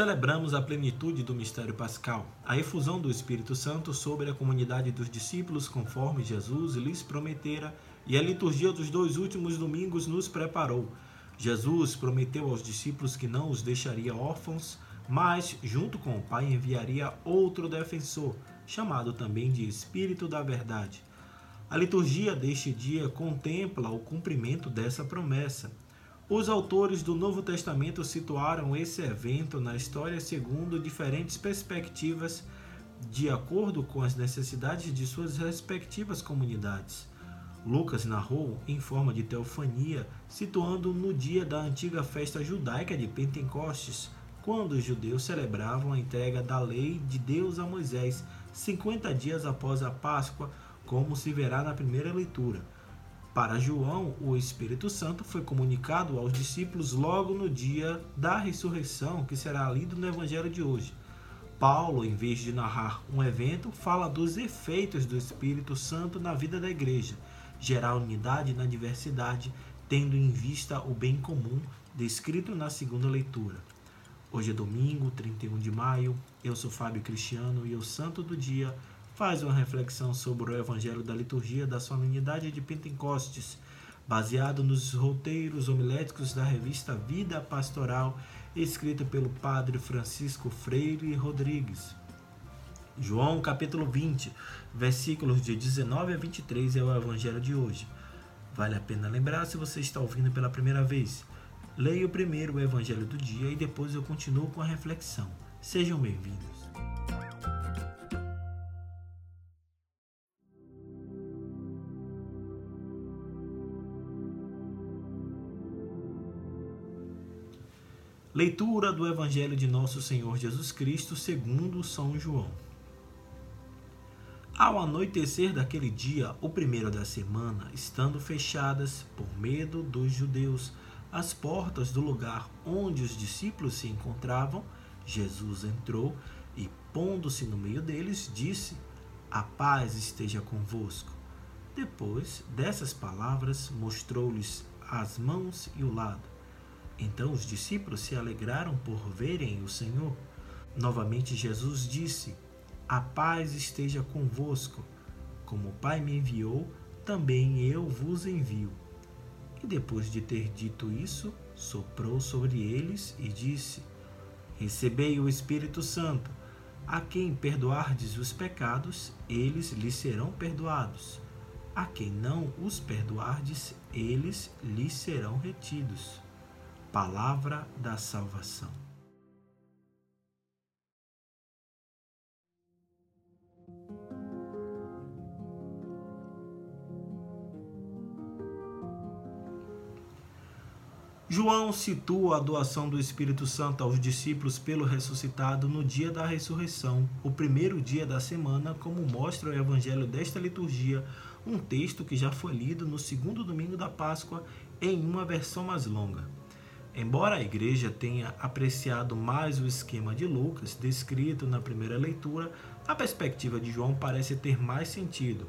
celebramos a plenitude do mistério pascal, a efusão do Espírito Santo sobre a comunidade dos discípulos, conforme Jesus lhes prometera, e a liturgia dos dois últimos domingos nos preparou. Jesus prometeu aos discípulos que não os deixaria órfãos, mas, junto com o Pai, enviaria outro defensor, chamado também de Espírito da Verdade. A liturgia deste dia contempla o cumprimento dessa promessa. Os autores do Novo Testamento situaram esse evento na história segundo diferentes perspectivas, de acordo com as necessidades de suas respectivas comunidades. Lucas narrou em forma de teofania, situando no dia da antiga festa judaica de Pentecostes, quando os judeus celebravam a entrega da lei de Deus a Moisés, 50 dias após a Páscoa, como se verá na primeira leitura. Para João, o Espírito Santo foi comunicado aos discípulos logo no dia da ressurreição, que será lido no Evangelho de hoje. Paulo, em vez de narrar um evento, fala dos efeitos do Espírito Santo na vida da igreja, gerar unidade na diversidade, tendo em vista o bem comum, descrito na segunda leitura. Hoje é domingo, 31 de maio. Eu sou Fábio Cristiano e o santo do dia faz uma reflexão sobre o Evangelho da Liturgia da Solenidade de Pentecostes, baseado nos roteiros homiléticos da revista Vida Pastoral, escrita pelo padre Francisco Freire Rodrigues. João capítulo 20, versículos de 19 a 23 é o Evangelho de hoje. Vale a pena lembrar se você está ouvindo pela primeira vez. Leio primeiro o Evangelho do dia e depois eu continuo com a reflexão. Sejam bem-vindos. Leitura do Evangelho de Nosso Senhor Jesus Cristo segundo São João. Ao anoitecer daquele dia, o primeiro da semana, estando fechadas, por medo dos judeus, as portas do lugar onde os discípulos se encontravam, Jesus entrou e, pondo-se no meio deles, disse: A paz esteja convosco. Depois dessas palavras, mostrou-lhes as mãos e o lado. Então os discípulos se alegraram por verem o Senhor. Novamente Jesus disse: A paz esteja convosco. Como o Pai me enviou, também eu vos envio. E depois de ter dito isso, soprou sobre eles e disse: Recebei o Espírito Santo. A quem perdoardes os pecados, eles lhes serão perdoados. A quem não os perdoardes, eles lhes serão retidos. Palavra da salvação. João situa a doação do Espírito Santo aos discípulos pelo ressuscitado no dia da ressurreição, o primeiro dia da semana, como mostra o evangelho desta liturgia, um texto que já foi lido no segundo domingo da Páscoa em uma versão mais longa. Embora a igreja tenha apreciado mais o esquema de Lucas, descrito na primeira leitura, a perspectiva de João parece ter mais sentido.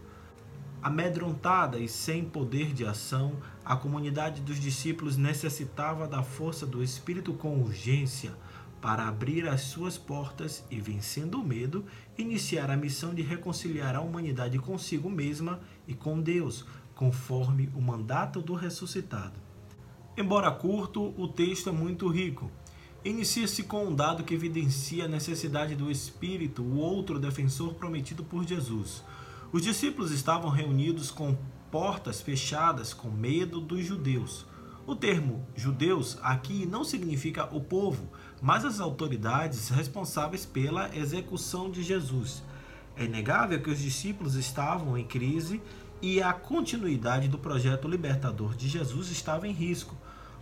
Amedrontada e sem poder de ação, a comunidade dos discípulos necessitava da força do Espírito com urgência para abrir as suas portas e, vencendo o medo, iniciar a missão de reconciliar a humanidade consigo mesma e com Deus, conforme o mandato do ressuscitado. Embora curto, o texto é muito rico. Inicia-se com um dado que evidencia a necessidade do Espírito, o outro defensor prometido por Jesus. Os discípulos estavam reunidos com portas fechadas, com medo dos judeus. O termo judeus aqui não significa o povo, mas as autoridades responsáveis pela execução de Jesus. É inegável que os discípulos estavam em crise e a continuidade do projeto libertador de Jesus estava em risco.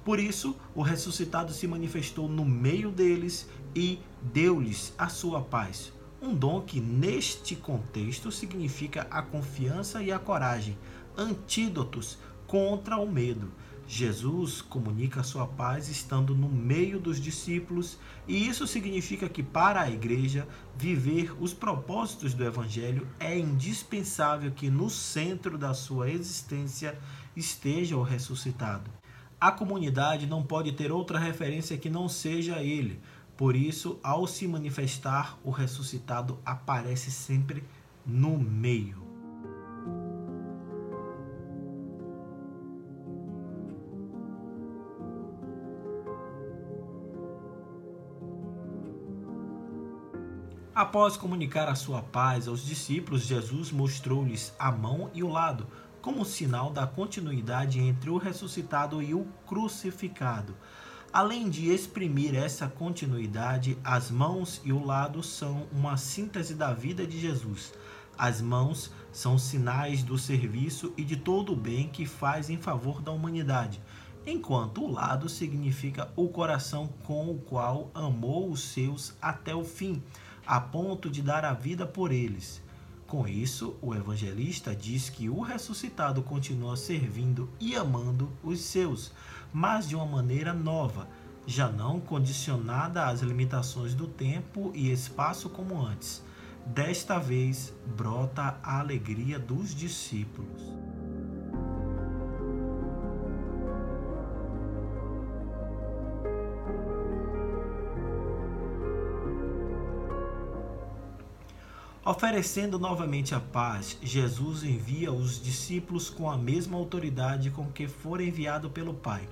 Por isso, o ressuscitado se manifestou no meio deles e deu-lhes a sua paz. Um dom que, neste contexto, significa a confiança e a coragem, antídotos contra o medo. Jesus comunica sua paz estando no meio dos discípulos, e isso significa que, para a igreja, viver os propósitos do Evangelho é indispensável que no centro da sua existência esteja o ressuscitado. A comunidade não pode ter outra referência que não seja ele. Por isso, ao se manifestar, o ressuscitado aparece sempre no meio. Após comunicar a sua paz aos discípulos, Jesus mostrou-lhes a mão e o lado, como sinal da continuidade entre o ressuscitado e o crucificado. Além de exprimir essa continuidade, as mãos e o lado são uma síntese da vida de Jesus. As mãos são sinais do serviço e de todo o bem que faz em favor da humanidade, enquanto o lado significa o coração com o qual amou os seus até o fim a ponto de dar a vida por eles. Com isso, o evangelista diz que o ressuscitado continua servindo e amando os seus, mas de uma maneira nova, já não condicionada às limitações do tempo e espaço como antes. Desta vez, brota a alegria dos discípulos. Oferecendo novamente a paz, Jesus envia os discípulos com a mesma autoridade com que for enviado pelo Pai.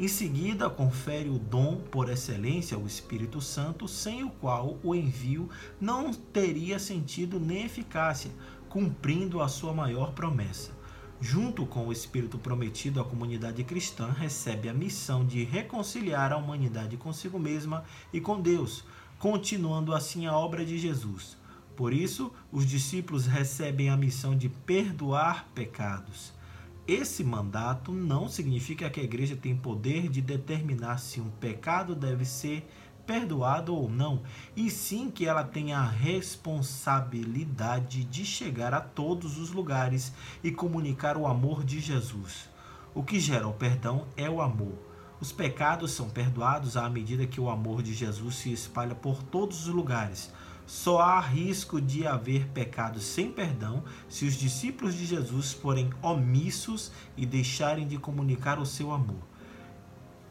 Em seguida, confere o dom por excelência, o Espírito Santo, sem o qual o envio não teria sentido nem eficácia, cumprindo a sua maior promessa. Junto com o Espírito prometido, a comunidade cristã recebe a missão de reconciliar a humanidade consigo mesma e com Deus, continuando assim a obra de Jesus. Por isso, os discípulos recebem a missão de perdoar pecados. Esse mandato não significa que a igreja tem poder de determinar se um pecado deve ser perdoado ou não, e sim que ela tem a responsabilidade de chegar a todos os lugares e comunicar o amor de Jesus. O que gera o perdão é o amor. Os pecados são perdoados à medida que o amor de Jesus se espalha por todos os lugares. Só há risco de haver pecados sem perdão se os discípulos de Jesus forem omissos e deixarem de comunicar o seu amor.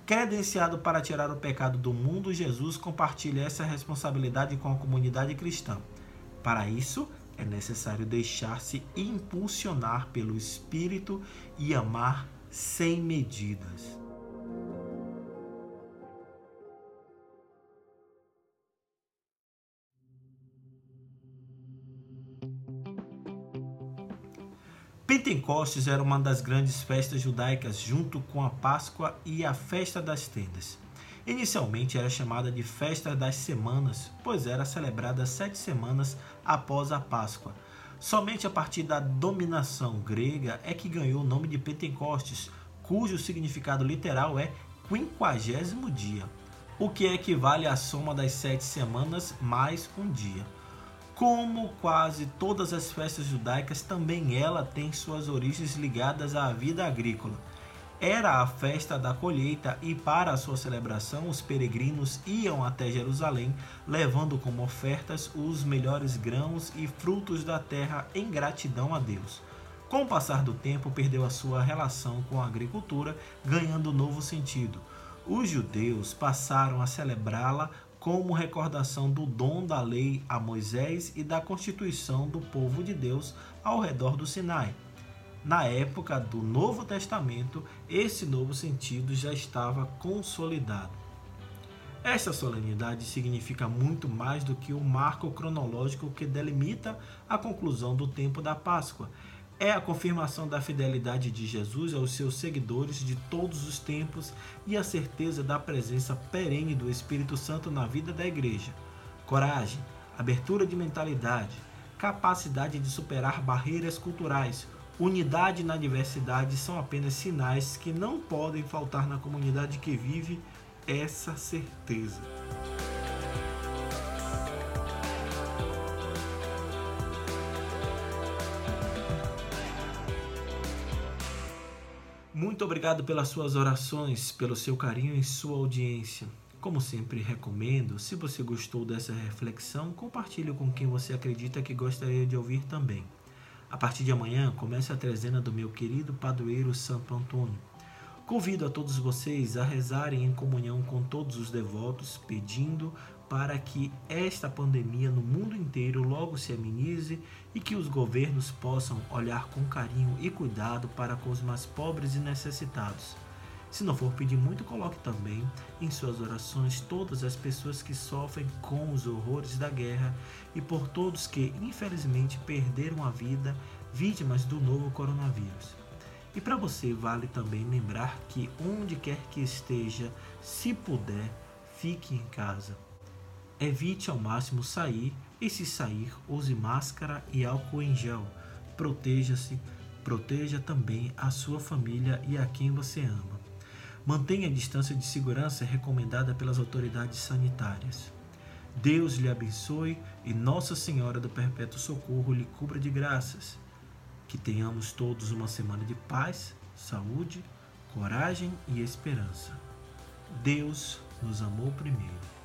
Credenciado para tirar o pecado do mundo, Jesus compartilha essa responsabilidade com a comunidade cristã. Para isso, é necessário deixar-se impulsionar pelo Espírito e amar sem medidas. Pentecostes era uma das grandes festas judaicas, junto com a Páscoa e a Festa das Tendas. Inicialmente era chamada de Festa das Semanas, pois era celebrada sete semanas após a Páscoa. Somente a partir da dominação grega é que ganhou o nome de Pentecostes, cujo significado literal é quinquagésimo dia, o que equivale à soma das sete semanas mais um dia. Como quase todas as festas judaicas, também ela tem suas origens ligadas à vida agrícola. Era a festa da colheita e para a sua celebração os peregrinos iam até Jerusalém, levando como ofertas os melhores grãos e frutos da terra em gratidão a Deus. Com o passar do tempo, perdeu a sua relação com a agricultura, ganhando novo sentido. Os judeus passaram a celebrá-la como recordação do dom da lei a Moisés e da constituição do povo de Deus ao redor do Sinai. Na época do Novo Testamento, esse novo sentido já estava consolidado. Esta solenidade significa muito mais do que o marco cronológico que delimita a conclusão do tempo da Páscoa é a confirmação da fidelidade de Jesus aos seus seguidores de todos os tempos e a certeza da presença perene do Espírito Santo na vida da igreja. Coragem, abertura de mentalidade, capacidade de superar barreiras culturais, unidade na diversidade são apenas sinais que não podem faltar na comunidade que vive essa certeza. Muito obrigado pelas suas orações, pelo seu carinho e sua audiência. Como sempre recomendo, se você gostou dessa reflexão, compartilhe com quem você acredita que gostaria de ouvir também. A partir de amanhã começa a trezena do meu querido padroeiro Santo Antônio. Convido a todos vocês a rezarem em comunhão com todos os devotos, pedindo para que esta pandemia no mundo inteiro logo se amenize e que os governos possam olhar com carinho e cuidado para com os mais pobres e necessitados. Se não for pedir muito, coloque também em suas orações todas as pessoas que sofrem com os horrores da guerra e por todos que, infelizmente, perderam a vida vítimas do novo coronavírus. E para você vale também lembrar que onde quer que esteja, se puder, fique em casa. Evite ao máximo sair e se sair, use máscara e álcool em gel. Proteja-se, proteja também a sua família e a quem você ama. Mantenha a distância de segurança recomendada pelas autoridades sanitárias. Deus lhe abençoe e Nossa Senhora do Perpétuo Socorro lhe cubra de graças. Que tenhamos todos uma semana de paz, saúde, coragem e esperança. Deus nos amou primeiro.